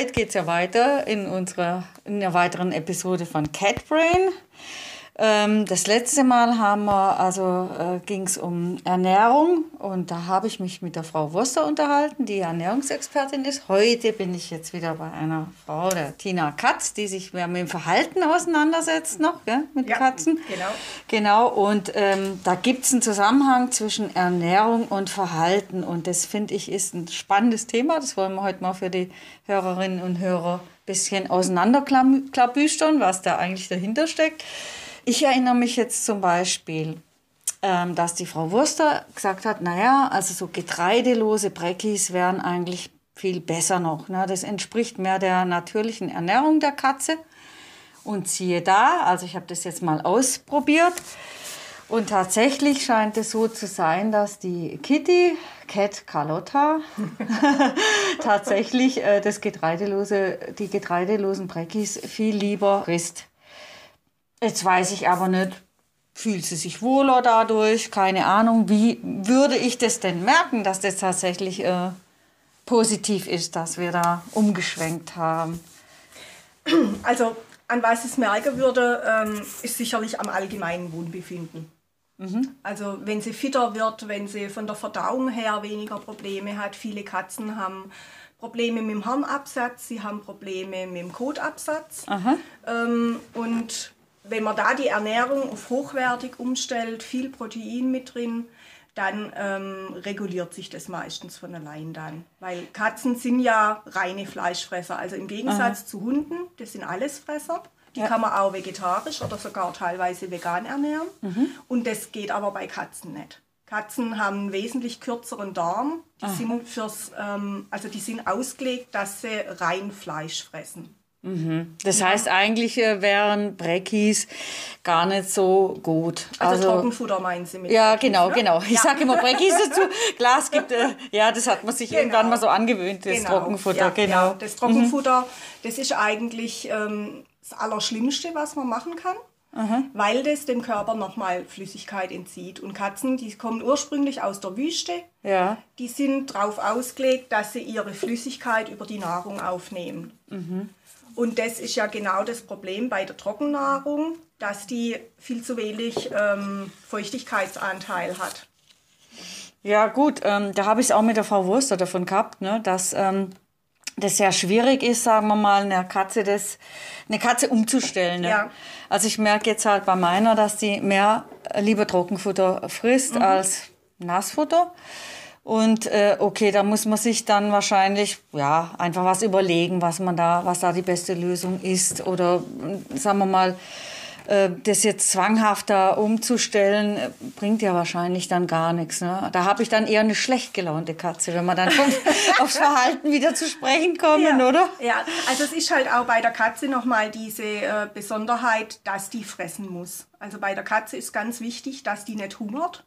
heute geht es ja weiter in unserer in einer weiteren Episode von Cat Brain. Ähm, das letzte Mal haben wir, also äh, ging es um Ernährung und da habe ich mich mit der Frau Wurster unterhalten, die Ernährungsexpertin ist. Heute bin ich jetzt wieder bei einer Frau, der Tina Katz, die sich mehr mit dem Verhalten auseinandersetzt noch, gell, mit Ja, Katzen. genau. Genau, und ähm, da gibt es einen Zusammenhang zwischen Ernährung und Verhalten und das finde ich ist ein spannendes Thema. Das wollen wir heute mal für die Hörerinnen und Hörer ein bisschen auseinanderklabüstern, was da eigentlich dahinter steckt. Ich erinnere mich jetzt zum Beispiel, ähm, dass die Frau Wurster gesagt hat, naja, also so getreidelose Breckis wären eigentlich viel besser noch. Ne? Das entspricht mehr der natürlichen Ernährung der Katze. Und siehe da, also ich habe das jetzt mal ausprobiert. Und tatsächlich scheint es so zu sein, dass die Kitty, Cat Carlotta, tatsächlich äh, das getreidelose, die getreidelosen Breckis viel lieber frisst. Jetzt weiß ich aber nicht, fühlt sie sich wohler dadurch? Keine Ahnung. Wie würde ich das denn merken, dass das tatsächlich äh, positiv ist, dass wir da umgeschwenkt haben? Also an was es merken würde, ähm, ist sicherlich am allgemeinen Wohnbefinden. Also wenn sie fitter wird, wenn sie von der Verdauung her weniger Probleme hat. Viele Katzen haben Probleme mit dem Harnabsatz, sie haben Probleme mit dem Kotabsatz. Ähm, und wenn man da die Ernährung auf hochwertig umstellt, viel Protein mit drin, dann ähm, reguliert sich das meistens von allein dann. Weil Katzen sind ja reine Fleischfresser. Also im Gegensatz zu Hunden, das sind Allesfresser. Die kann man auch vegetarisch oder sogar teilweise vegan ernähren. Und das geht aber bei Katzen nicht. Katzen haben einen wesentlich kürzeren Darm. Die sind fürs, ähm, also die sind ausgelegt, dass sie rein Fleisch fressen. Das heißt, eigentlich äh, wären Breckis gar nicht so gut. Also, Trockenfutter meinen Sie mit? Ja, Breckis, genau, ne? genau. Ich Ja. sage immer Breckis dazu. Klar, es gibt, äh, ja, das hat man sich Genau. irgendwann mal so angewöhnt, das Genau, Trockenfutter, ja, genau. Ja, das Trockenfutter, das ist eigentlich ähm, das Allerschlimmste, was man machen kann, weil das dem Körper nochmal Flüssigkeit entzieht. Und Katzen, die kommen ursprünglich aus der Wüste, Ja, die sind darauf ausgelegt, dass sie ihre Flüssigkeit über die Nahrung aufnehmen. Und das ist ja genau das Problem bei der Trockennahrung, dass die viel zu wenig ähm, Feuchtigkeitsanteil hat. ja gut, ähm, da habe ich es auch mit der Frau Wurster davon gehabt, ne, dass ähm, das sehr schwierig ist, sagen wir mal, eine Katze, das, eine Katze umzustellen. Ne? Ja. Also ich merke jetzt halt bei meiner, dass die mehr äh, lieber Trockenfutter frisst Mhm. als Nassfutter. Und äh, okay, da muss man sich dann wahrscheinlich ja einfach was überlegen, was man da, was da die beste Lösung ist. Oder sagen wir mal, das jetzt zwanghafter umzustellen, äh, bringt ja wahrscheinlich dann gar nichts. Ne? Da habe ich dann eher eine schlecht gelaunte Katze, wenn wir dann aufs Verhalten wieder zu sprechen kommen, oder? Ja, also es ist halt auch bei der Katze nochmal diese äh, Besonderheit, dass die fressen muss. Also bei der Katze ist ganz wichtig, dass die nicht hungert,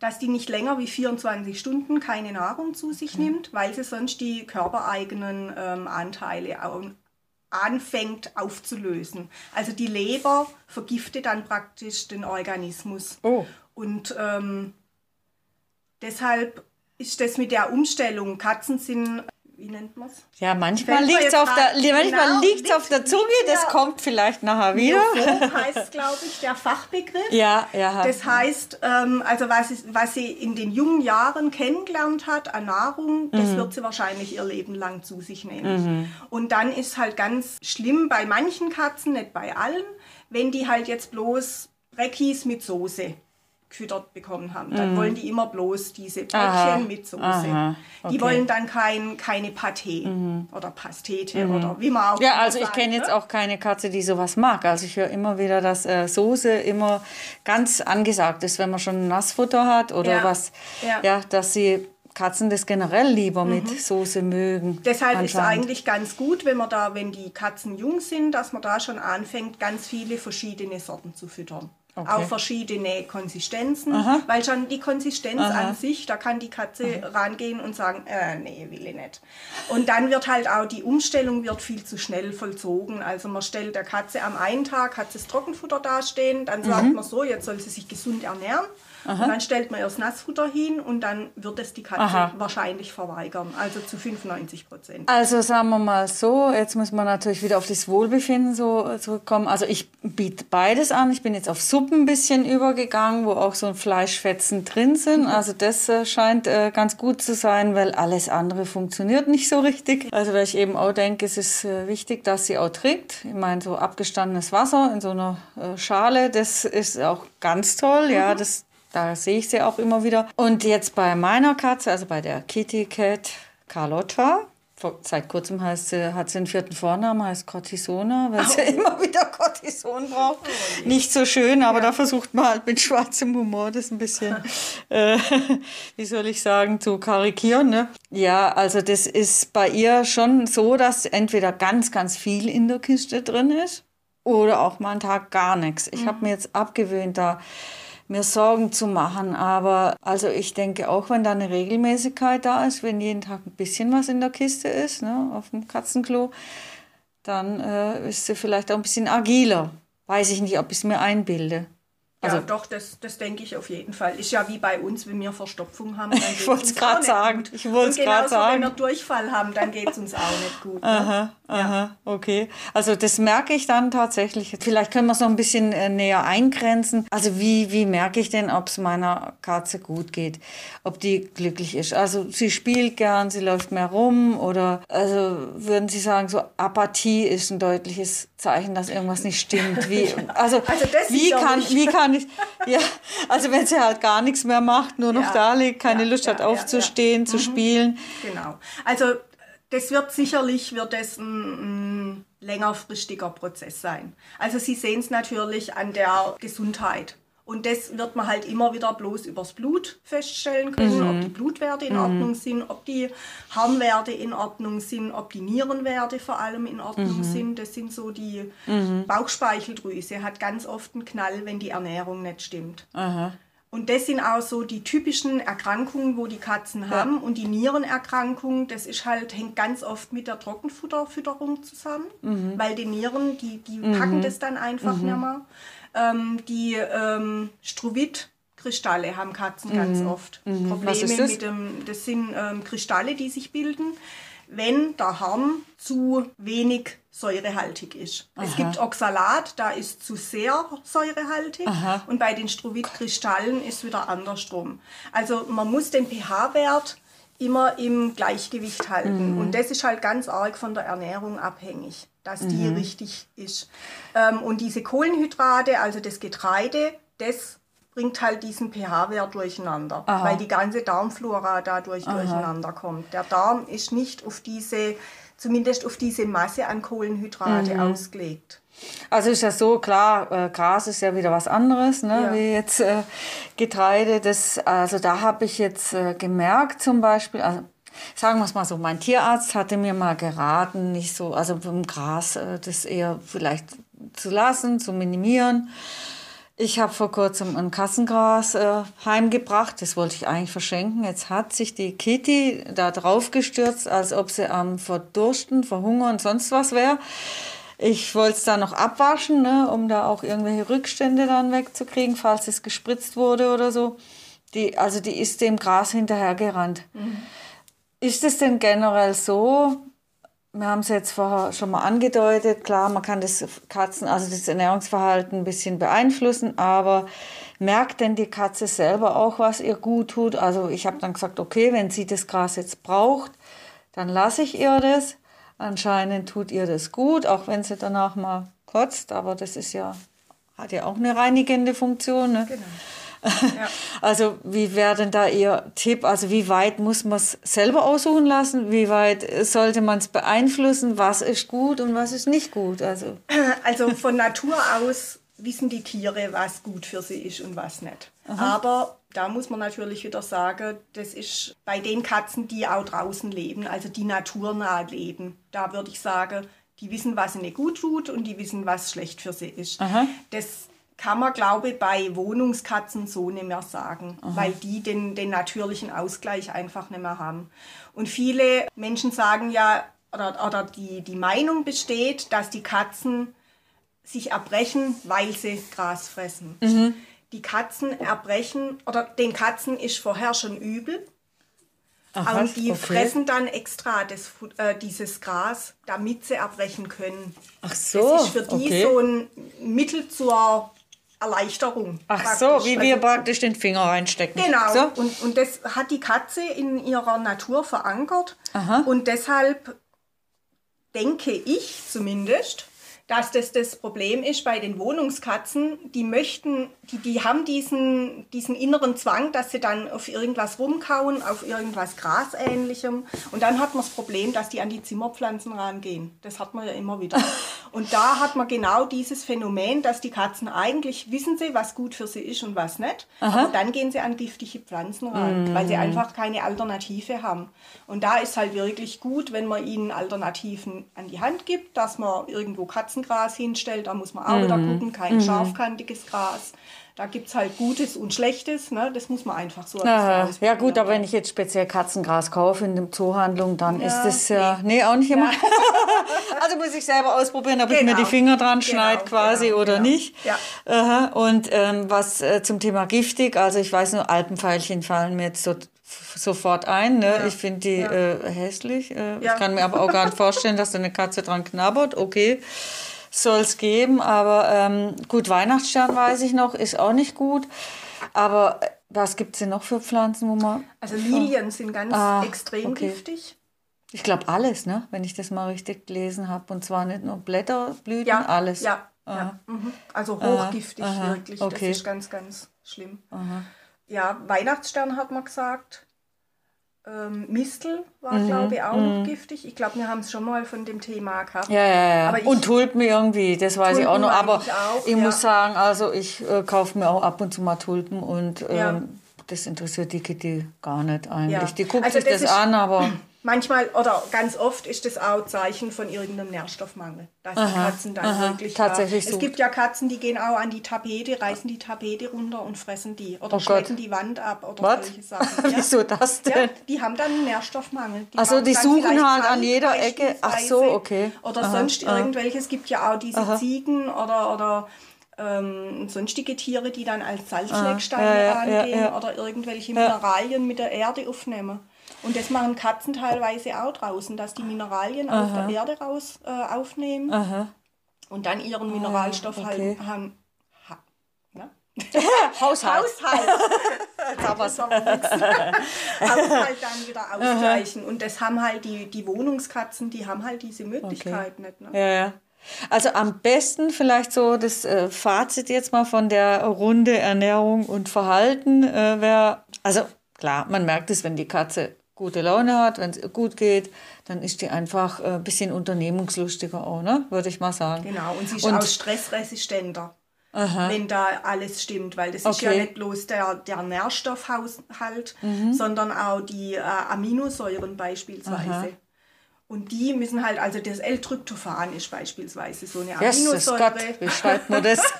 dass die nicht länger wie 24 Stunden keine Nahrung zu sich nimmt, weil sie sonst die körpereigenen ähm, Anteile anfängt aufzulösen. Also die Leber vergiftet dann praktisch den Organismus. Oh. Und ähm, deshalb ist das mit der Umstellung, Katzen sind, wie nennt man es? Ja, manchmal mir liegt es auf, der, manchmal genau, liegt's liegt- auf der Zunge, das kommt vielleicht nachher wieder. Heißt, glaube ich, der Fachbegriff. Ja, ja. Das heißt, ähm, also was, es- was sie in den jungen Jahren kennengelernt hat an Nahrung, das Mhm. wird sie wahrscheinlich ihr Leben lang zu sich nehmen. Und dann ist halt ganz schlimm bei manchen Katzen, nicht bei allen, wenn die halt jetzt bloß Breckis mit Soße gefüttert bekommen haben. Dann wollen die immer bloß diese Brötchen Mhm. Mit Soße. aha, Die okay. Mhm. wollen dann kein, keine Pâté oder Pastete oder wie man auch Ja, also ich sagt, kenne jetzt ne? auch keine Katze, die sowas mag. Also ich höre immer wieder, dass äh, Soße immer ganz angesagt ist, wenn man schon Nassfutter hat oder Ja, was. ja. Ja. dass sie Katzen das generell lieber mit Soße mögen. Deshalb ist es eigentlich ganz gut, wenn man da, wenn die Katzen jung sind, dass man da schon anfängt, ganz viele verschiedene Sorten zu füttern. Okay. Auch verschiedene Konsistenzen, Aha. weil schon die Konsistenz Aha. an sich, da kann die Katze Aha. rangehen und sagen, äh, nee, will ich nicht. Und dann wird halt auch die Umstellung wird viel zu schnell vollzogen. Also man stellt der Katze am einen Tag, hat sie das Trockenfutter dastehen, dann sagt mhm. man so, jetzt soll sie sich gesund ernähren. Aha. Und dann stellt man erst Nassfutter hin und dann wird es die Katze Aha. wahrscheinlich verweigern, also zu 95 Prozent. Also sagen wir mal so, jetzt muss man natürlich wieder auf das Wohlbefinden so zurückkommen. Also ich biete beides an. Ich bin jetzt auf Suppen ein bisschen übergegangen, wo auch so Fleischfetzen drin sind. Mhm. Also das äh, scheint äh, ganz gut zu sein, weil alles andere funktioniert nicht so richtig. Also weil ich eben auch denke, es ist äh, wichtig, dass sie auch trinkt. Ich meine, so abgestandenes Wasser in so einer Schale, das ist auch ganz toll. Ja, mhm. das da sehe ich sie auch immer wieder. Und jetzt bei meiner Katze, also bei der Kitty Cat Carlotta, seit kurzem heißt sie, hat sie einen vierten Vornamen, heißt Cortisona, weil oh. sie immer wieder Cortison braucht. Oh, Nicht so schön, aber ja. da versucht man halt mit schwarzem Humor das ein bisschen, äh, wie soll ich sagen, zu karikieren. Ne? Ja, also das ist bei ihr schon so, dass entweder ganz, ganz viel in der Kiste drin ist oder auch mal einen Tag gar nichts. Ich mhm. habe mir jetzt abgewöhnt, da mir Sorgen zu machen. Aber also ich denke auch, wenn da eine Regelmäßigkeit da ist, wenn jeden Tag ein bisschen was in der Kiste ist, ne, auf dem Katzenklo, dann äh, ist sie vielleicht auch ein bisschen agiler. Weiß ich nicht, ob ich es mir einbilde. Also, ja, doch, das, das denke ich auf jeden Fall. Ist ja wie bei uns, wenn wir Verstopfung haben. ich wollte es gerade sagen. Ich wollte es gerade sagen. Wenn wir Durchfall haben, dann geht es uns auch nicht gut. Ne? Aha, aha, okay. Also das merke ich dann tatsächlich. Vielleicht können wir es noch ein bisschen äh, näher eingrenzen. Also wie, wie merke ich denn, ob es meiner Katze gut geht? Ob die glücklich ist? Also sie spielt gern, sie läuft mehr rum oder also würden Sie sagen, so Apathie ist ein deutliches Zeichen, dass irgendwas nicht stimmt. Wie, also, also wie, kann, wie kann nicht. Ja, also wenn sie halt gar nichts mehr macht, nur noch ja, da liegt, keine ja, Lust hat aufzustehen, zu mhm. spielen. Genau. Also das wird sicherlich wird das ein, ein längerfristiger Prozess sein. Also Sie sehen es natürlich an der Gesundheit. Und das wird man halt immer wieder bloß übers Blut feststellen können, mhm. ob die Blutwerte in mhm. Ordnung sind, ob die Harnwerte in Ordnung sind, ob die Nierenwerte vor allem in Ordnung mhm. sind. Das sind so die mhm. Bauchspeicheldrüse hat ganz oft einen Knall, wenn die Ernährung nicht stimmt. Aha. Und das sind auch so die typischen Erkrankungen, wo die Katzen ja. haben. Und die Nierenerkrankung, das ist halt, hängt ganz oft mit der Trockenfutterfütterung zusammen, mhm. weil die Nieren, die, die packen mhm. das dann einfach nicht mehr. Ähm, die ähm, Struvit-Kristalle haben Katzen mhm. ganz oft. Mhm. Probleme das? mit dem, das sind ähm, Kristalle, die sich bilden, wenn der Harn zu wenig säurehaltig ist. Aha. Es gibt Oxalat, da ist zu sehr säurehaltig Aha. und bei den Struvit-Kristallen ist wieder andersrum. Also man muss den pH-Wert immer im Gleichgewicht halten. Mhm. Und das ist halt ganz arg von der Ernährung abhängig, dass mhm. die richtig ist. Ähm, und diese Kohlenhydrate, also das Getreide, das bringt halt diesen pH-Wert durcheinander, Aha. weil die ganze Darmflora dadurch Aha. durcheinander kommt. Der Darm ist nicht auf diese, zumindest auf diese Masse an Kohlenhydrate mhm. ausgelegt. Also ist ja so, klar, äh, Gras ist ja wieder was anderes, ne, ja. wie jetzt äh, Getreide. Das, also da habe ich jetzt äh, gemerkt zum Beispiel, also sagen wir es mal so, mein Tierarzt hatte mir mal geraten, nicht so, also beim Gras äh, das eher vielleicht zu lassen, zu minimieren. Ich habe vor kurzem ein Kassengras äh, heimgebracht, das wollte ich eigentlich verschenken. Jetzt hat sich die Kitty da drauf gestürzt, als ob sie am Verdursten, Verhungern, sonst was wäre. Ich wollte es dann noch abwaschen, ne, um da auch irgendwelche Rückstände dann wegzukriegen, falls es gespritzt wurde oder so. Die, also die ist dem Gras hinterhergerannt. Mhm. Ist es denn generell so, wir haben es jetzt vorher schon mal angedeutet, klar, man kann das Katzen, also das Ernährungsverhalten ein bisschen beeinflussen, aber merkt denn die Katze selber auch, was ihr gut tut? Also ich habe dann gesagt, okay, wenn sie das Gras jetzt braucht, dann lasse ich ihr das. Anscheinend tut ihr das gut, auch wenn sie danach mal kotzt, aber das ist ja, hat ja auch eine reinigende Funktion. Ne? Genau. Ja. Also wie wäre denn da Ihr Tipp? Also wie weit muss man es selber aussuchen lassen? Wie weit sollte man es beeinflussen? Was ist gut und was ist nicht gut? Also, also von Natur aus wissen die Tiere, was gut für sie ist und was nicht. Aha. Aber da muss man natürlich wieder sagen, das ist bei den Katzen, die auch draußen leben, also die naturnah leben, da würde ich sagen, die wissen, was ihnen gut tut und die wissen, was schlecht für sie ist. Aha. Das kann man, glaube ich, bei Wohnungskatzen so nicht mehr sagen, Aha. weil die den, den natürlichen Ausgleich einfach nicht mehr haben. Und viele Menschen sagen ja, oder, oder die, die Meinung besteht, dass die Katzen sich erbrechen, weil sie Gras fressen. Mhm. Die Katzen erbrechen, oder den Katzen ist vorher schon übel. Aha, und die okay. fressen dann extra das, äh, dieses Gras, damit sie erbrechen können. Ach so. Das ist für die okay. so ein Mittel zur Erleichterung. Ach so, wie wir praktisch den Finger reinstecken. Genau. So? Und, und das hat die Katze in ihrer Natur verankert. Aha. Und deshalb denke ich zumindest, dass das das Problem ist bei den Wohnungskatzen. Die möchten, die, die haben diesen, diesen inneren Zwang, dass sie dann auf irgendwas rumkauen, auf irgendwas Grasähnlichem. Und dann hat man das Problem, dass die an die Zimmerpflanzen rangehen. Das hat man ja immer wieder. Und da hat man genau dieses Phänomen, dass die Katzen eigentlich wissen sie, was gut für sie ist und was nicht. Aha. Aber dann gehen sie an giftige Pflanzen ran, mm. weil sie einfach keine Alternative haben. Und da ist halt wirklich gut, wenn man ihnen Alternativen an die Hand gibt, dass man irgendwo Katzen Gras hinstellt, da muss man auch mhm. wieder gucken, kein mhm. scharfkantiges Gras. Da gibt es halt Gutes und Schlechtes, ne? das muss man einfach so Ja, ja gut, aber wenn ich jetzt speziell Katzengras kaufe in der Zoohandlung, dann ja, ist das ja, nee. nee, auch nicht immer. Ja. also muss ich selber ausprobieren, ob genau. ich mir die genau. Finger dran genau, schneide quasi genau, oder genau. nicht. Ja. Und ähm, was äh, zum Thema giftig, also ich weiß nur, Alpenpfeilchen fallen mir jetzt so sofort ein. Ne? Ja. Ich finde die ja. äh, hässlich. Äh, ja. Ich kann mir aber auch gar nicht vorstellen, dass da eine Katze dran knabbert. Okay soll es geben. Aber ähm, gut, Weihnachtsstern weiß ich noch, ist auch nicht gut. Aber äh, was gibt es denn noch für Pflanzen, wo man. Also Lilien sind ganz ah, extrem okay. giftig. Ich glaube alles, ne? wenn ich das mal richtig gelesen habe. Und zwar nicht nur Blätter, Blüten, ja, alles. Ja, ja. Mhm. also hochgiftig aha, wirklich. Okay. Das ist ganz, ganz schlimm. Aha. Ja, Weihnachtsstern hat man gesagt. Ähm, Mistel war, mhm. glaube ich, auch mhm. noch giftig. Ich glaube, wir haben es schon mal von dem Thema gehabt. Ja, ja, ja. Ich, und Tulpen irgendwie, das weiß Tulpen ich auch noch. Aber ich, auch, ich ja. muss sagen, also ich äh, kaufe mir auch ab und zu mal Tulpen und ähm, ja. das interessiert die Kitty gar nicht eigentlich. Ja. Die guckt also sich das, das an, aber... Manchmal oder ganz oft ist das auch Zeichen von irgendeinem Nährstoffmangel, dass aha, die Katzen dann aha, wirklich tatsächlich da. Es gibt ja Katzen, die gehen auch an die Tapete, reißen die Tapete runter und fressen die oder oh schlecken die Wand ab oder What? solche Sachen. Ja? Wieso das denn? Ja, die haben dann einen Nährstoffmangel. Die also die suchen halt an jeder Ecke. Ach so, okay. Oder aha, sonst irgendwelche. Es gibt ja auch diese Ziegen oder oder ähm, sonstige Tiere, die dann als Salzlecksteine ja, rangehen ja, oder irgendwelche Mineralien mit der Erde aufnehmen. Und das machen Katzen teilweise auch draußen, dass die Mineralien Aha. auf der Erde raus äh, aufnehmen Aha. und dann ihren ah, Mineralstoff ah, okay. halt haben. Ha? Haushalt. Haushalt. Haushalt dann wieder ausgleichen. Und das haben halt die, die Wohnungskatzen, die haben halt diese Möglichkeit okay. nicht. Ne? Ja, ja. Also am besten vielleicht so das äh, Fazit jetzt mal von der Runde Ernährung und Verhalten äh, wäre, also klar, man merkt es, wenn die Katze gute Laune hat, wenn es gut geht, dann ist die einfach ein äh, bisschen unternehmungslustiger auch, ne? würde ich mal sagen. Genau, und sie ist und, auch stressresistenter. Aha. wenn da alles stimmt, weil das okay. ist ja nicht bloß der, der Nährstoffhaushalt, mhm. sondern auch die äh, Aminosäuren beispielsweise. Aha. Und die müssen halt, also das L-Tryptophan ist beispielsweise so eine Aminosäure. Gott, wie schreibt man das?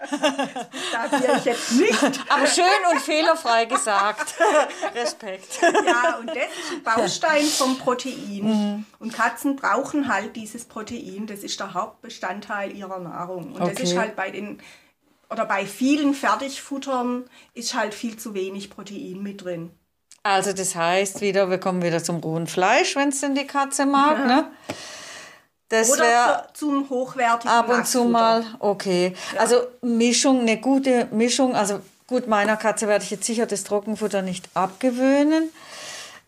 das ich jetzt nicht. Aber schön und fehlerfrei gesagt. Respekt. Ja, und das ist ein Baustein vom Protein. Mhm. Und Katzen brauchen halt dieses Protein. Das ist der Hauptbestandteil ihrer Nahrung. Und okay. das ist halt bei den oder bei vielen Fertigfuttern ist halt viel zu wenig Protein mit drin. Also das heißt wieder, wir kommen wieder zum rohen Fleisch, wenn es denn die Katze mag, ja. ne? Das Oder zum hochwertigen Ab und zu mal, okay. Ja. Also Mischung, eine gute Mischung. Also gut, meiner Katze werde ich jetzt sicher das Trockenfutter nicht abgewöhnen.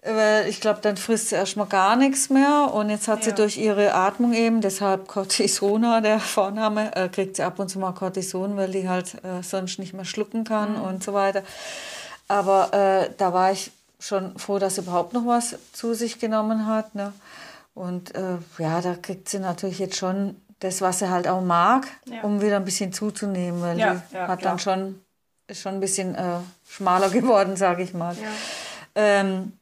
Weil ich glaube, dann frisst sie erstmal gar nichts mehr. Und jetzt hat ja. sie durch ihre Atmung eben, deshalb Cortisona, der Vorname, äh, kriegt sie ab und zu mal Cortison, weil die halt äh, sonst nicht mehr schlucken kann mhm. und so weiter. Aber äh, da war ich schon froh, dass sie überhaupt noch was zu sich genommen hat. Ne? Und äh, ja, da kriegt sie natürlich jetzt schon das, was sie halt auch mag, ja. um wieder ein bisschen zuzunehmen, weil ja, die ja, hat klar. dann schon, ist schon ein bisschen äh, schmaler geworden, sage ich mal. Ähm,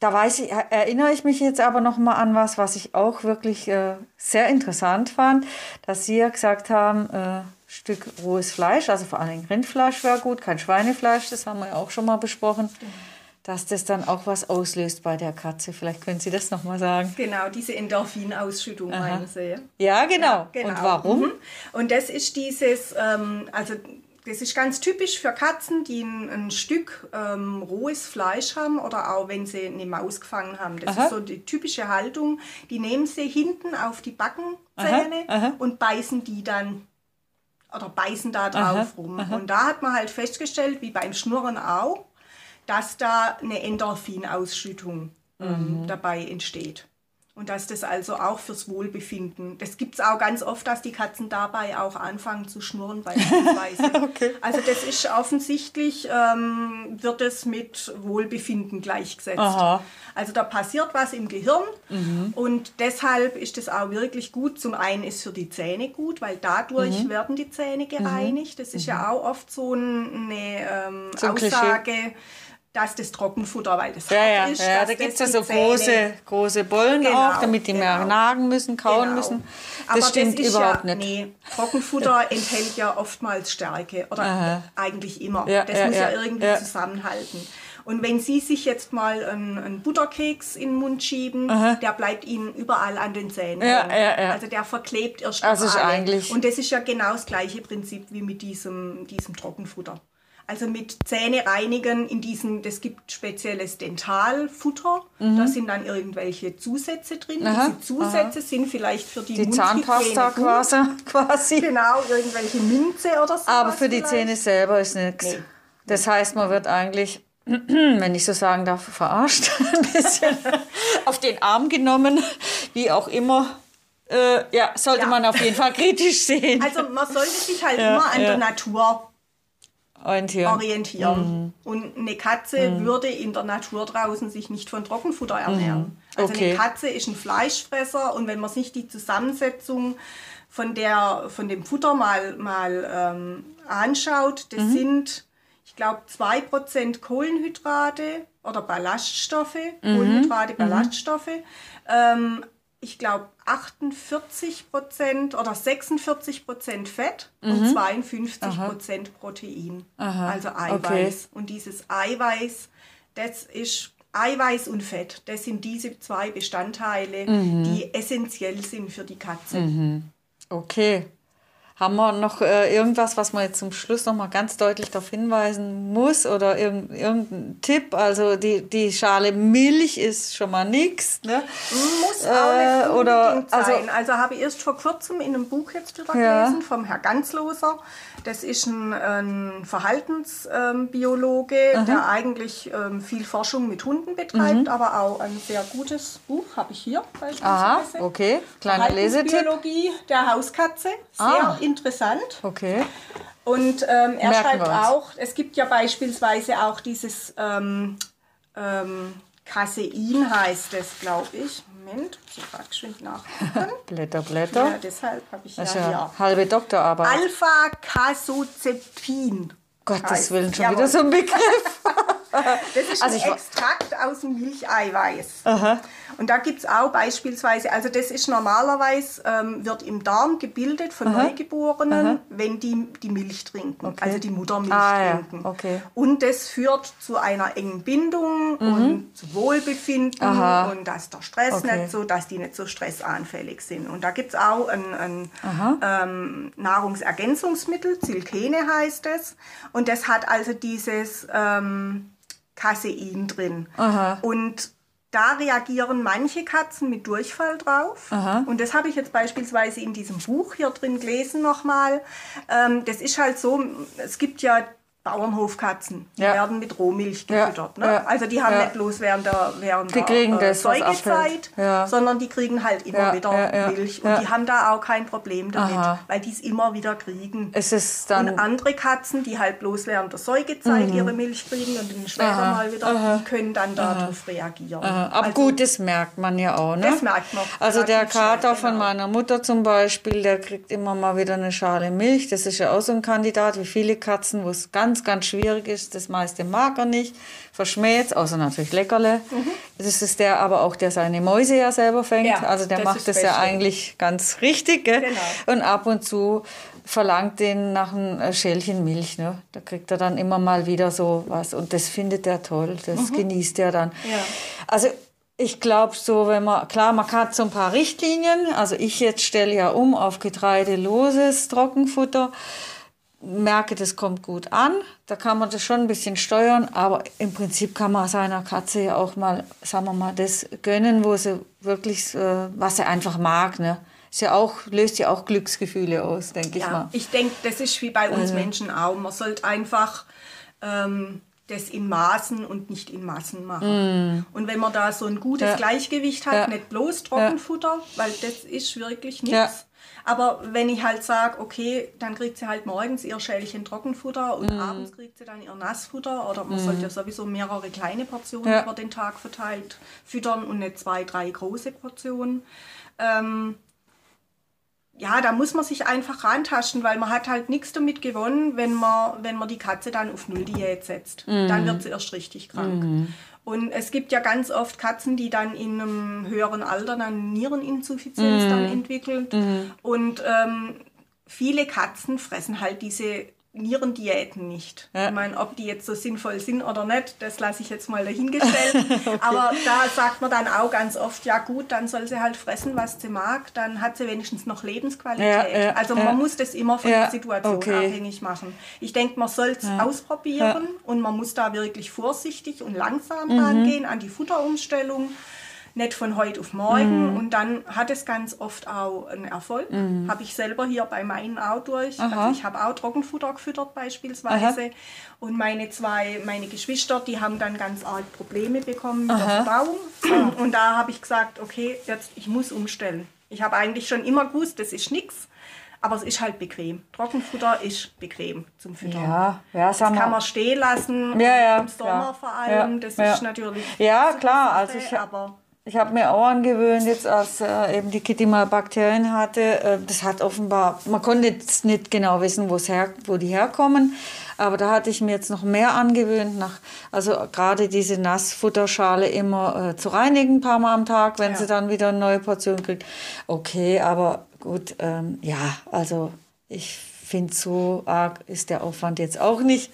da weiß ich, erinnere ich mich jetzt aber noch mal an was, was ich auch wirklich äh, sehr interessant fand, dass Sie ja gesagt haben, äh, Stück rohes Fleisch, also vor allem Rindfleisch wäre gut, kein Schweinefleisch, das haben wir ja auch schon mal besprochen. Mhm dass das dann auch was auslöst bei der Katze. Vielleicht können Sie das nochmal sagen. Genau, diese Endorphinausschüttung meinen Sie. Ja, genau. Ja, genau. Und warum? Mhm. Und das ist dieses, ähm, also das ist ganz typisch für Katzen, die ein, ein Stück ähm, rohes Fleisch haben oder auch wenn sie eine Maus gefangen haben. Das Aha. ist so die typische Haltung. Die nehmen sie hinten auf die Backenzähne aha, aha. und beißen die dann oder beißen da drauf rum. Und da hat man halt festgestellt, wie beim Schnurren auch, dass da eine Endorphinausschüttung ähm, mhm. dabei entsteht. Und dass das also auch fürs Wohlbefinden, das gibt es auch ganz oft, dass die Katzen dabei auch anfangen zu schnurren beispielsweise. okay. Also das ist offensichtlich, ähm, wird es mit Wohlbefinden gleichgesetzt. Aha. Also da passiert was im Gehirn mhm. und deshalb ist es auch wirklich gut. Zum einen ist für die Zähne gut, weil dadurch mhm. werden die Zähne gereinigt. Das ist ja mhm. auch oft so eine ähm, so Aussage. Klischee dass das Trockenfutter, weil das ja, ja, ist. Ja, da gibt es ja so große, große Bollen genau, auch, damit die genau. mehr nagen müssen, kauen genau. müssen. Das Aber stimmt das überhaupt ja, nicht. Nee, Trockenfutter enthält ja oftmals Stärke oder Aha. eigentlich immer. Ja, das muss ja, irgendwie zusammenhalten. Und wenn Sie sich jetzt mal einen, einen Butterkeks in den Mund schieben, Aha. der bleibt Ihnen überall an den Zähnen. Ja, ja, ja. Also der verklebt erst also eigentlich Und das ist ja genau das gleiche Prinzip wie mit diesem, diesem Trockenfutter. Also mit Zähne reinigen in diesen, das gibt spezielles Dentalfutter. Mhm. Da sind dann irgendwelche Zusätze drin. Aha, Diese Zusätze aha. sind vielleicht für die, die Zahnpasta quasi, quasi. Genau, irgendwelche Minze oder so. Aber für die vielleicht. Zähne selber ist nichts. Nee. Das heißt, man wird eigentlich wenn ich so sagen darf, verarscht, ein bisschen auf den Arm genommen, wie auch immer. Äh, ja, sollte ja. man auf jeden Fall kritisch sehen. Also man sollte sich halt ja, immer an ja. der Natur orientieren. orientieren. Mhm. Und eine Katze mhm. würde in der Natur draußen sich nicht von Trockenfutter ernähren. Mhm. Also okay. eine Katze ist ein Fleischfresser und wenn man sich die Zusammensetzung von, der, von dem Futter mal, mal ähm, anschaut, das mhm. sind, ich glaube, 2% Kohlenhydrate oder Ballaststoffe, mhm. Kohlenhydrate. Ballaststoffe, ähm, ich glaube, 48 Prozent oder 46 Prozent Fett mhm. und 52 Prozent Protein, Aha. also Eiweiß. Okay. Und dieses Eiweiß, das ist Eiweiß und Fett, das sind diese zwei Bestandteile, mhm. die essentiell sind für die Katze. Mhm. Okay. Haben wir noch äh, irgendwas, was man jetzt zum Schluss noch mal ganz deutlich darauf hinweisen muss oder irg irgendein Tipp? Also die, die Schale Milch ist schon mal nichts. Ne? Muss auch nicht äh, oder, also, sein. Also habe ich erst vor kurzem in einem Buch jetzt wieder ja. gelesen vom Herr Ganzloser. Das ist ein, ein Verhaltensbiologe, ähm, der eigentlich ähm, viel Forschung mit Hunden betreibt, mhm. aber auch ein sehr gutes Buch habe ich hier. Aha, okay. Kleiner Lesetipp. Biologie der Hauskatze. Sehr ah. Interessant. Okay. Und ähm, er Merken schreibt auch, es gibt ja beispielsweise auch dieses ähm, ähm, Casein heißt es, glaube ich. Moment, ich gerade geschwind nachgucken. Blätter, Blätter. Ja, deshalb habe ich das ja, ja halbe Doktorarbeit. Alpha-Casozepin. Gottes Willen, schon Jawohl. wieder so ein Begriff. das ist also ein Extrakt aus dem Milcheiweiß. Aha. Und da gibt es auch beispielsweise, also das ist normalerweise, ähm, wird im Darm gebildet von Aha. Neugeborenen, Aha. wenn die die Milch trinken, okay. also die Muttermilch ah, trinken. Ja. Okay. Und das führt zu einer engen Bindung mhm. und zu Wohlbefinden und dass der Stress okay. nicht so, dass die nicht so stressanfällig sind. Und da gibt es auch ein, ein ähm, Nahrungsergänzungsmittel, Zilkene heißt es. Und das hat also dieses ähm, Casein drin. Und da reagieren manche Katzen mit Durchfall drauf. Aha. Und das habe ich jetzt beispielsweise in diesem Buch hier drin gelesen nochmal. Ähm, das ist halt so, es gibt ja Bauernhofkatzen. Die ja. werden mit Rohmilch gefüttert. Ne? Ja. Ne? Also die haben nicht bloß während der, während die der äh, Säugezeit, sondern die kriegen halt immer wieder Milch. Und die haben da auch kein Problem damit, Aha. weil die es immer wieder kriegen. Es ist dann und andere Katzen, die halt bloß während der Säugezeit mhm. ihre Milch kriegen und dann später Aha. mal wieder, Aha. die können dann darauf reagieren. Aber also, gut, das merkt man ja auch. Ne? Das merkt man. Also der Kater schnell, von genau. meiner Mutter zum Beispiel, der kriegt immer mal wieder eine Schale Milch. Das ist ja auch so ein Kandidat, wie viele Katzen, wo es ganz ganz, ganz schwierig ist. Das meiste mag er nicht, verschmäht, außer natürlich Leckerle. Mhm. Das ist der aber auch, der seine Mäuse ja selber fängt. Ja, also der das macht das ja eigentlich ganz richtig. Gell? Genau. Und ab und zu verlangt den nach einem Schälchen Milch. Ne? Da kriegt er dann immer mal wieder so was. Und das findet er toll. Das mhm. genießt er dann. Ja. Also ich glaube so, wenn man, klar, man hat so ein paar Richtlinien. Also ich jetzt stelle ja um auf getreideloses Trockenfutter. Merke, das kommt gut an. Da kann man das schon ein bisschen steuern. Aber im Prinzip kann man seiner Katze ja auch mal, sagen wir mal, das gönnen, wo sie wirklich, äh, was sie einfach mag. Ne? Ist ja auch, löst ja auch Glücksgefühle aus, denke ja, ich mal. Ich denke, das ist wie bei uns also. Menschen auch. Man sollte einfach ähm, das in Maßen und nicht in Massen machen. Mm. Und wenn man da so ein gutes ja. Gleichgewicht hat, ja. nicht bloß Trockenfutter, weil das ist wirklich nichts. Aber wenn ich halt sage, okay, dann kriegt sie halt morgens ihr Schälchen Trockenfutter und mm. abends kriegt sie dann ihr Nassfutter oder man mm. sollte ja sowieso mehrere kleine Portionen über den Tag verteilt füttern und nicht zwei, drei große Portionen. Ähm, ja, da muss man sich einfach rantasten, weil man hat halt nichts damit gewonnen, wenn man, wenn man die Katze dann auf Null-Diät setzt. Mhm. Dann wird sie erst richtig krank. Mhm. Und es gibt ja ganz oft Katzen, die dann in einem höheren Alter dann Niereninsuffizienz mhm. dann entwickeln. Mhm. Und ähm, viele Katzen fressen halt diese Nierendiäten nicht. Ja. Ich meine, ob die jetzt so sinnvoll sind oder nicht, das lasse ich jetzt mal dahingestellt. okay. Aber da sagt man dann auch ganz oft, ja gut, dann soll sie halt fressen, was sie mag, dann hat sie wenigstens noch Lebensqualität. Ja, ja, also man muss das immer von der Situation okay. abhängig machen. Ich denke, man soll es ausprobieren und man muss da wirklich vorsichtig und langsam mhm. rangehen an die Futterumstellung nicht von heute auf morgen. Mhm. Und dann hat es ganz oft auch einen Erfolg. Mhm. Habe ich selber hier bei meinen auch durch. Also ich habe auch Trockenfutter gefüttert beispielsweise. Aha. Und meine zwei, meine Geschwister, die haben dann ganz arg Probleme bekommen mit Aha. der Verdauung. Und da habe ich gesagt, okay, jetzt ich muss umstellen. Ich habe eigentlich schon immer gewusst, das ist nichts. Aber es ist halt bequem. Trockenfutter ist bequem zum Füttern. Ja, ja, das kann man stehen lassen. Ja, ja, Im Sommer ja, vor allem. das ist natürlich. Ja, klar. Sache, also ich, aber ich habe mir auch angewöhnt, jetzt als äh, eben die Kitty mal Bakterien hatte, äh, das hat offenbar, man konnte jetzt nicht genau wissen, her, wo die herkommen, aber da hatte ich mir jetzt noch mehr angewöhnt, nach, also gerade diese Nassfutterschale immer äh, zu reinigen, ein paar Mal am Tag, wenn ja. sie dann wieder eine neue Portion kriegt. Okay, aber gut, ähm, ja, also ich finde, so arg ist der Aufwand jetzt auch nicht,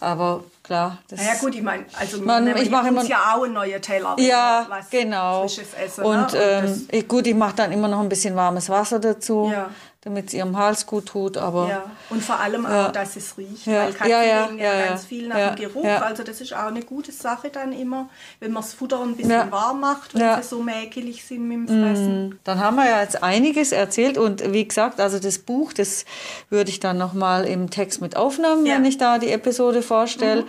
aber klar. Das ja gut, ich meine, also man, ich mache immer ja auch neue Teller. Ja, genau. Frisches Essen. Und, ne? und ähm, gut, ich mache dann immer noch ein bisschen warmes Wasser dazu. Ja damit es ihrem Hals gut tut. Aber, ja. Und vor allem auch, dass es riecht. Ja. Weil Katzen ja, ja, ja, ganz viel nach dem Geruch. Also das ist auch eine gute Sache dann immer, wenn man das Futter ein bisschen warm macht, wenn sie so mäkelig sind mit dem Fressen. Mm. Dann haben wir ja jetzt einiges erzählt und wie gesagt, also das Buch, das würde ich dann nochmal im Text mit aufnehmen, wenn ich da die Episode vorstelle. Mhm.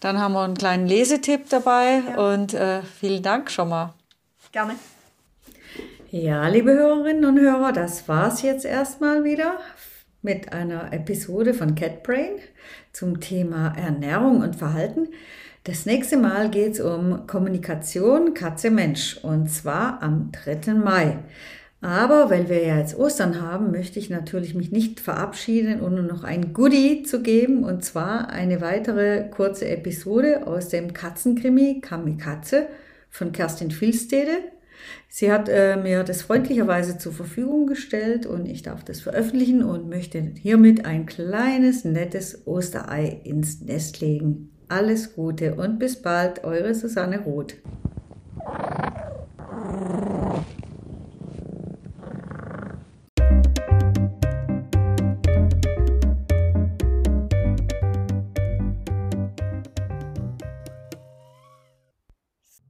Dann haben wir einen kleinen Lesetipp dabei und äh, vielen Dank schon mal. Gerne. Ja, liebe Hörerinnen und Hörer, das war's jetzt erstmal wieder mit einer Episode von CatBrain zum Thema Ernährung und Verhalten. Das nächste Mal geht es um Kommunikation Katze-Mensch und zwar am 3. Mai. Aber weil wir ja jetzt Ostern haben, möchte ich natürlich mich nicht verabschieden, ohne noch ein Goodie zu geben und zwar eine weitere kurze Episode aus dem Katzenkrimi Kamikaze von Kerstin Filstede Sie hat äh, mir das freundlicherweise zur Verfügung gestellt und ich darf das veröffentlichen und möchte hiermit ein kleines, nettes Osterei ins Nest legen. Alles Gute und bis bald, eure Susanne Roth.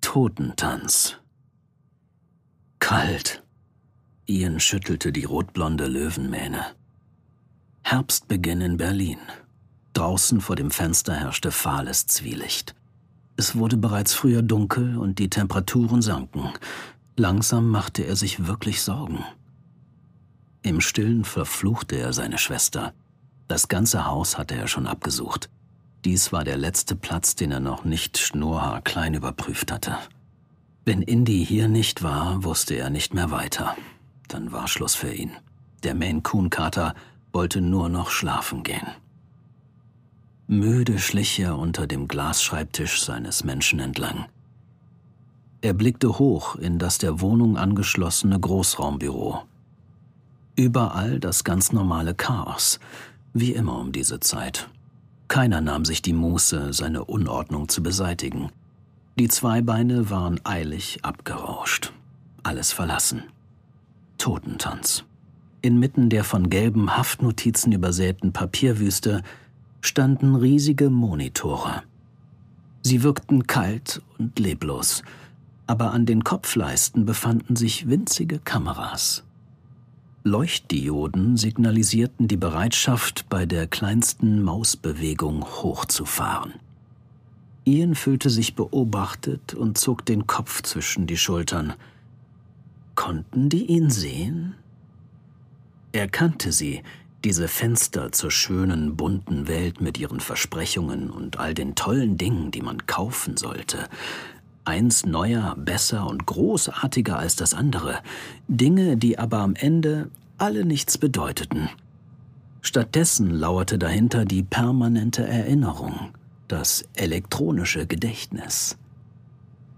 Totentanz Kalt. Ian schüttelte die rotblonde Löwenmähne. Herbstbeginn in Berlin. Draußen vor dem Fenster herrschte fahles Zwielicht. Es wurde bereits früher dunkel und die Temperaturen sanken. Langsam machte er sich wirklich Sorgen. Im Stillen verfluchte er seine Schwester. Das ganze Haus hatte er schon abgesucht. Dies war der letzte Platz, den er noch nicht schnurhaarklein überprüft hatte. Wenn Indy hier nicht war, wusste er nicht mehr weiter. Dann war Schluss für ihn. Der Maine Coon Kater wollte nur noch schlafen gehen. Müde schlich er unter dem Glasschreibtisch seines Menschen entlang. Er blickte hoch in das der Wohnung angeschlossene Großraumbüro. Überall das ganz normale Chaos, wie immer um diese Zeit. Keiner nahm sich die Muße, seine Unordnung zu beseitigen. Die Zweibeine waren eilig abgerauscht. Alles verlassen. Totentanz. Inmitten der von gelben Haftnotizen übersäten Papierwüste standen riesige Monitore. Sie wirkten kalt und leblos, aber an den Kopfleisten befanden sich winzige Kameras. Leuchtdioden signalisierten die Bereitschaft, bei der kleinsten Mausbewegung hochzufahren. Ian fühlte sich beobachtet und zog den Kopf zwischen die Schultern. Konnten die ihn sehen? Er kannte sie, diese Fenster zur schönen, bunten Welt mit ihren Versprechungen und all den tollen Dingen, die man kaufen sollte. Eins neuer, besser und großartiger als das andere. Dinge, die aber am Ende alle nichts bedeuteten. Stattdessen lauerte dahinter die permanente Erinnerung, das elektronische Gedächtnis.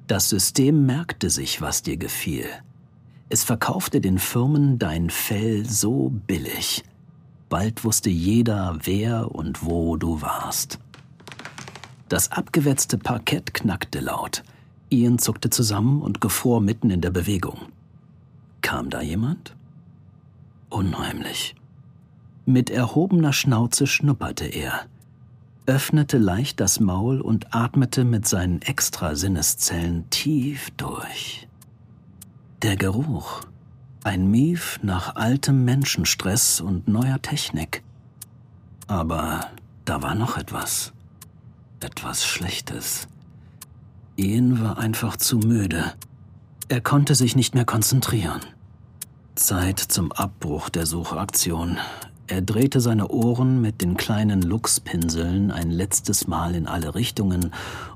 Das System merkte sich, was dir gefiel. Es verkaufte den Firmen dein Fell so billig. Bald wusste jeder, wer und wo du warst. Das abgewetzte Parkett knackte laut. Ian zuckte zusammen und gefror mitten in der Bewegung. Kam da jemand? Unheimlich. Mit erhobener Schnauze schnupperte er, öffnete leicht das Maul und atmete mit seinen Extrasinneszellen tief durch. Der Geruch. Ein Mief nach altem Menschenstress und neuer Technik. Aber da war noch etwas. Etwas Schlechtes. Ian war einfach zu müde. Er konnte sich nicht mehr konzentrieren. Zeit zum Abbruch der Suchaktion. Er drehte seine Ohren mit den kleinen Luchspinseln ein letztes Mal in alle Richtungen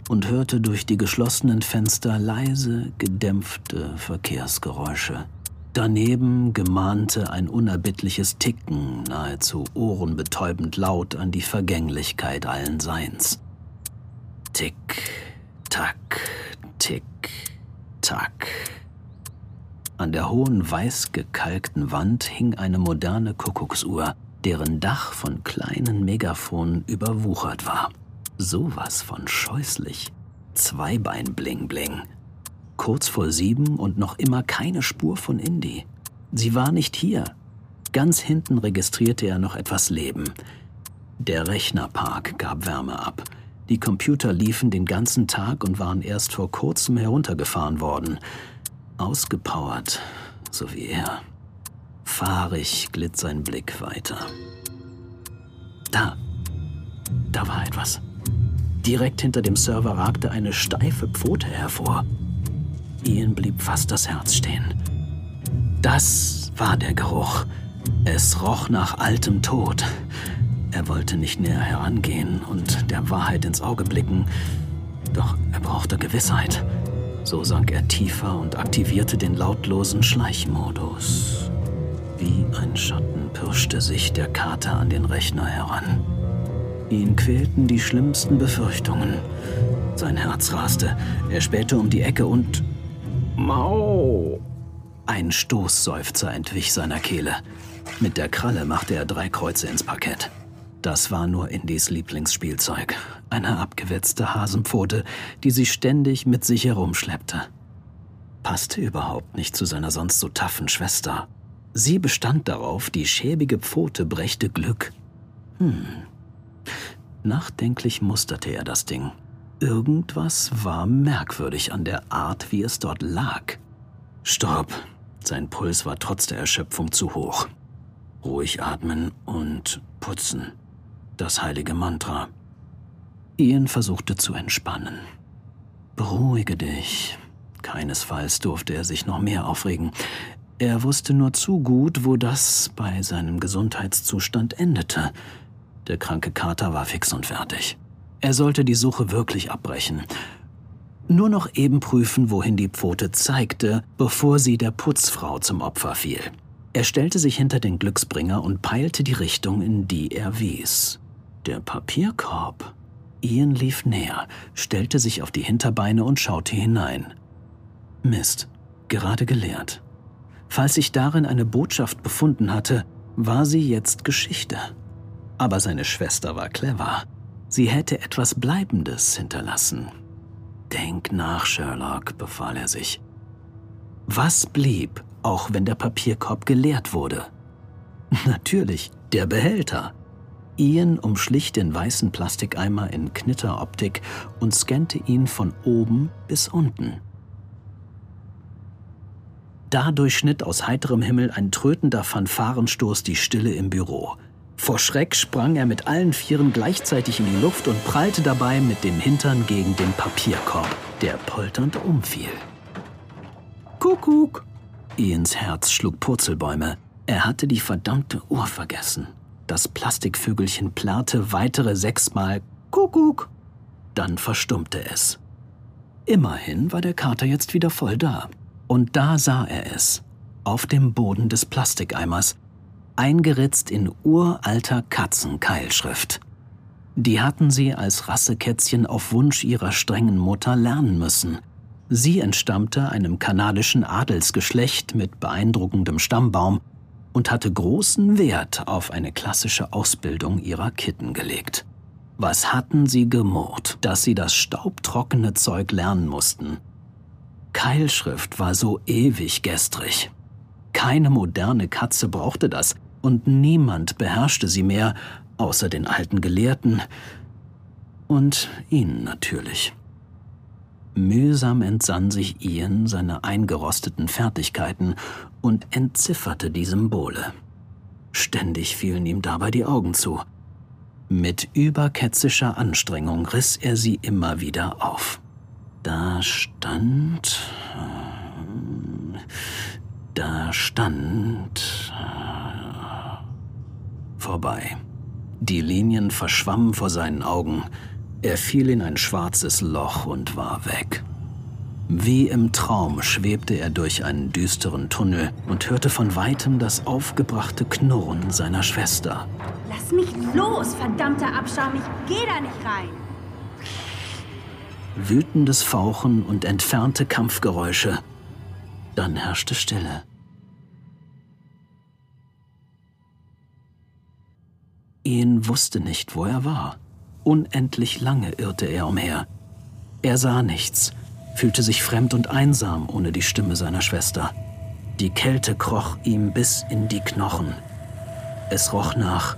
und hörte durch die geschlossenen Fenster leise, gedämpfte Verkehrsgeräusche. Daneben gemahnte ein unerbittliches Ticken, nahezu ohrenbetäubend laut an die Vergänglichkeit allen Seins. Tick, Tack, Tick. An der hohen weiß gekalkten Wand hing eine moderne Kuckucksuhr, deren Dach von kleinen Megaphonen überwuchert war. Sowas von scheußlich. Zweibein bling bling. Kurz vor sieben und noch immer keine Spur von Indy. Sie war nicht hier. Ganz hinten registrierte er noch etwas Leben. Der Rechnerpark gab Wärme ab. Die Computer liefen den ganzen Tag und waren erst vor kurzem heruntergefahren worden. Ausgepowert, so wie er. Fahrig glitt sein Blick weiter. Da, da war etwas. Direkt hinter dem Server ragte eine steife Pfote hervor. Ian blieb fast das Herz stehen. Das war der Geruch. Es roch nach altem Tod. Er wollte nicht näher herangehen und der Wahrheit ins Auge blicken, doch er brauchte Gewissheit. So sank er tiefer und aktivierte den lautlosen Schleichmodus. Wie ein Schatten pirschte sich der Kater an den Rechner heran. Ihn quälten die schlimmsten Befürchtungen. Sein Herz raste. Er spähte um die Ecke und... Mau! Ein Stoßseufzer entwich seiner Kehle. Mit der Kralle machte er drei Kreuze ins Parkett. Das war nur Indys Lieblingsspielzeug. Eine abgewetzte Hasenpfote, die sie ständig mit sich herumschleppte. Passte überhaupt nicht zu seiner sonst so taffen Schwester. Sie bestand darauf, die schäbige Pfote brächte Glück. Hm. Nachdenklich musterte er das Ding. Irgendwas war merkwürdig an der Art, wie es dort lag. Stopp. Sein Puls war trotz der Erschöpfung zu hoch. Ruhig atmen und putzen das heilige Mantra. Ian versuchte zu entspannen. Beruhige dich. Keinesfalls durfte er sich noch mehr aufregen. Er wusste nur zu gut, wo das bei seinem Gesundheitszustand endete. Der kranke Kater war fix und fertig. Er sollte die Suche wirklich abbrechen. Nur noch eben prüfen, wohin die Pfote zeigte, bevor sie der Putzfrau zum Opfer fiel. Er stellte sich hinter den Glücksbringer und peilte die Richtung, in die er wies. Der Papierkorb. Ian lief näher, stellte sich auf die Hinterbeine und schaute hinein. Mist, gerade geleert. Falls sich darin eine Botschaft befunden hatte, war sie jetzt Geschichte. Aber seine Schwester war clever. Sie hätte etwas Bleibendes hinterlassen. Denk nach, Sherlock, befahl er sich. Was blieb, auch wenn der Papierkorb geleert wurde? Natürlich, der Behälter. Ian umschlich den weißen Plastikeimer in Knitteroptik und scannte ihn von oben bis unten. Da durchschnitt aus heiterem Himmel ein trötender Fanfarenstoß die Stille im Büro. Vor Schreck sprang er mit allen Vieren gleichzeitig in die Luft und prallte dabei mit dem Hintern gegen den Papierkorb, der polternd umfiel. Kuckuck! Ians Herz schlug Purzelbäume. Er hatte die verdammte Uhr vergessen. Das Plastikvögelchen plärrte weitere sechsmal Kuckuck. Dann verstummte es. Immerhin war der Kater jetzt wieder voll da. Und da sah er es, auf dem Boden des Plastikeimers, eingeritzt in uralter Katzenkeilschrift. Die hatten sie als Rassekätzchen auf Wunsch ihrer strengen Mutter lernen müssen. Sie entstammte einem kanadischen Adelsgeschlecht mit beeindruckendem Stammbaum und hatte großen Wert auf eine klassische Ausbildung ihrer Kitten gelegt. Was hatten sie gemurrt, dass sie das staubtrockene Zeug lernen mussten? Keilschrift war so ewig gestrig. Keine moderne Katze brauchte das, und niemand beherrschte sie mehr, außer den alten Gelehrten und ihnen natürlich. Mühsam entsann sich Ian seine eingerosteten Fertigkeiten und entzifferte die Symbole. Ständig fielen ihm dabei die Augen zu. Mit überketzischer Anstrengung riss er sie immer wieder auf. Da stand. Da stand. Vorbei. Die Linien verschwammen vor seinen Augen. Er fiel in ein schwarzes Loch und war weg. Wie im Traum schwebte er durch einen düsteren Tunnel und hörte von weitem das aufgebrachte Knurren seiner Schwester. Lass mich los, verdammter Abschaum, ich geh da nicht rein wütendes Fauchen und entfernte Kampfgeräusche. Dann herrschte Stille. Ian wusste nicht, wo er war. Unendlich lange irrte er umher. Er sah nichts, fühlte sich fremd und einsam ohne die Stimme seiner Schwester. Die Kälte kroch ihm bis in die Knochen. Es roch nach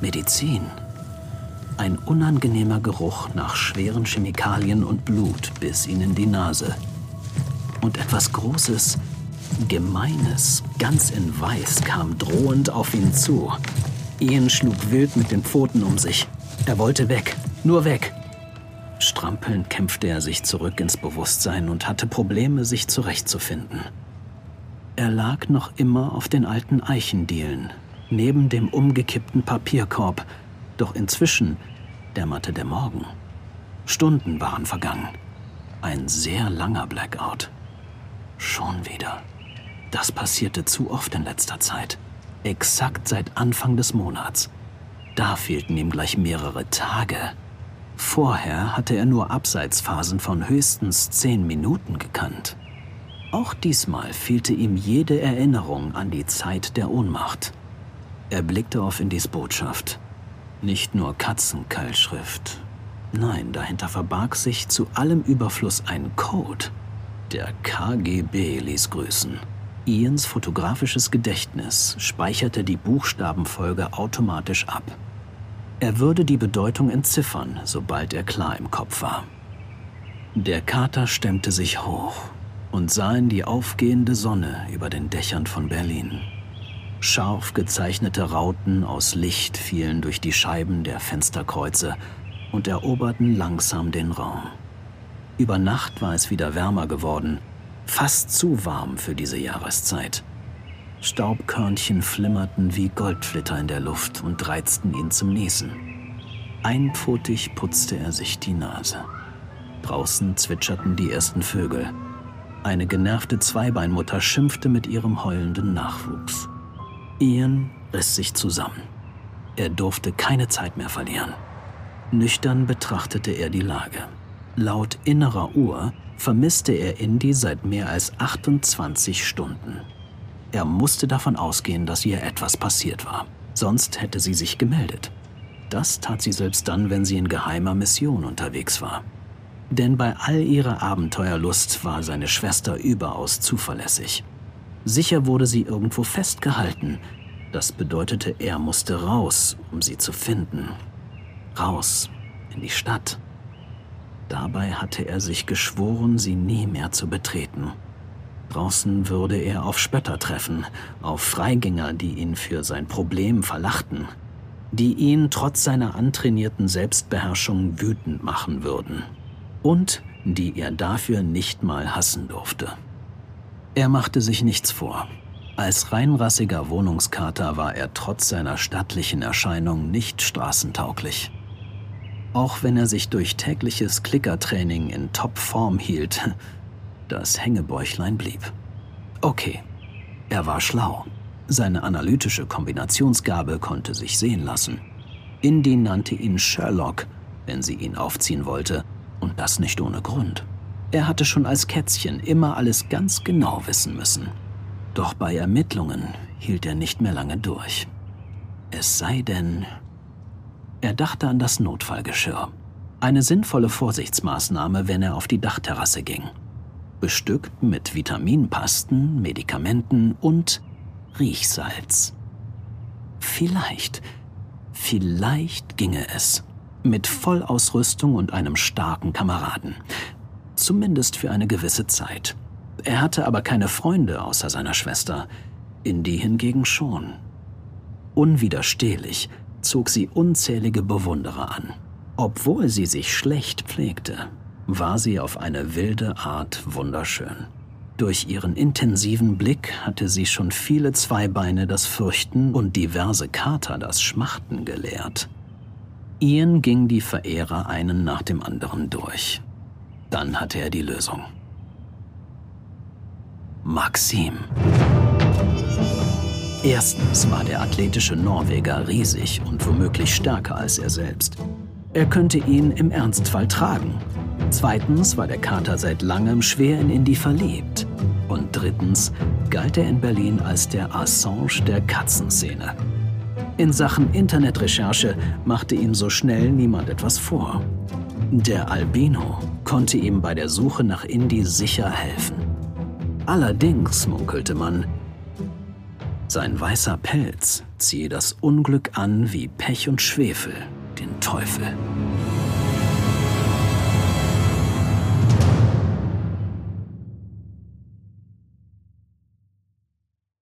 Medizin. Ein unangenehmer Geruch nach schweren Chemikalien und Blut biss ihn in die Nase. Und etwas Großes, Gemeines, ganz in Weiß, kam drohend auf ihn zu. Ian schlug wild mit den Pfoten um sich. Er wollte weg, nur weg. Strampelnd kämpfte er sich zurück ins Bewusstsein und hatte Probleme, sich zurechtzufinden. Er lag noch immer auf den alten Eichendielen, neben dem umgekippten Papierkorb, doch inzwischen dämmerte der Morgen. Stunden waren vergangen. Ein sehr langer Blackout. Schon wieder. Das passierte zu oft in letzter Zeit. Exakt seit Anfang des Monats. Da fehlten ihm gleich mehrere Tage. Vorher hatte er nur Abseitsphasen von höchstens zehn Minuten gekannt. Auch diesmal fehlte ihm jede Erinnerung an die Zeit der Ohnmacht. Er blickte auf Indys Botschaft. Nicht nur Katzenkeilschrift. Nein, dahinter verbarg sich zu allem Überfluss ein Code. Der KGB ließ grüßen. Ians fotografisches Gedächtnis speicherte die Buchstabenfolge automatisch ab. Er würde die Bedeutung entziffern, sobald er klar im Kopf war. Der Kater stemmte sich hoch und sah in die aufgehende Sonne über den Dächern von Berlin. Scharf gezeichnete Rauten aus Licht fielen durch die Scheiben der Fensterkreuze und eroberten langsam den Raum. Über Nacht war es wieder wärmer geworden, fast zu warm für diese Jahreszeit. Staubkörnchen flimmerten wie Goldflitter in der Luft und reizten ihn zum Niesen. Einpfotig putzte er sich die Nase. Draußen zwitscherten die ersten Vögel. Eine genervte Er durfte keine Zeit mehr verlieren. Nüchtern betrachtete er die Lage. Laut innerer Uhr vermisste er Indy seit mehr als 28 Stunden. Er musste davon ausgehen, dass ihr etwas passiert war. Sonst hätte sie sich gemeldet. Das tat sie selbst dann, wenn sie in geheimer Mission unterwegs war. Denn bei all ihrer Abenteuerlust war seine Schwester überaus zuverlässig. Sicher wurde sie irgendwo festgehalten. Das bedeutete, er musste raus, um sie zu finden. Raus in die Stadt. Dabei hatte er sich geschworen, sie nie mehr zu betreten. Draußen würde er auf Spötter treffen, auf Freigänger, die ihn für sein Problem verlachten, die ihn trotz seiner antrainierten Selbstbeherrschung wütend machen würden und die er dafür nicht mal hassen durfte. Er machte sich nichts vor. Als reinrassiger Wohnungskater war er trotz seiner stattlichen Erscheinung nicht straßentauglich. Auch wenn er sich durch tägliches Klickertraining in Topform hielt, das Hängebäuchlein blieb. Okay, er war schlau. Seine analytische Kombinationsgabe konnte sich sehen lassen. Indy nannte ihn Sherlock, wenn sie ihn aufziehen wollte, und das nicht ohne Grund. Er hatte schon als Kätzchen immer alles ganz genau wissen müssen. Doch bei Ermittlungen hielt er nicht mehr lange durch. Es sei denn, er dachte an das Notfallgeschirr. Eine sinnvolle Vorsichtsmaßnahme, wenn er auf die Dachterrasse ging. Bestückt mit Vitaminpasten, Medikamenten und Riechsalz. Vielleicht, vielleicht ginge es. Mit Vollausrüstung und einem starken Kameraden. Zumindest für eine gewisse Zeit. Er hatte aber keine Freunde außer seiner Schwester. Indy hingegen schon. Unwiderstehlich zog sie unzählige Bewunderer an. Obwohl sie sich schlecht pflegte, war sie auf eine wilde Art wunderschön. Durch ihren intensiven Blick hatte sie schon viele Zweibeine das Fürchten und diverse Kater das Schmachten gelehrt. Ian ging die Verehrer einen nach dem anderen durch. Dann hatte er die Lösung. Maxim. Erstens war der athletische Norweger riesig und womöglich stärker als er selbst. Er könnte ihn im Ernstfall tragen. Zweitens war der Kater seit langem schwer in Indy verliebt. Und drittens galt er in Berlin als der Assange der Katzenszene. In Sachen Internetrecherche machte ihm so schnell niemand etwas vor. Der Albino konnte ihm bei der Suche nach Indy sicher helfen. Allerdings, munkelte man, sein weißer Pelz ziehe das Unglück an wie Pech und Schwefel, den Teufel.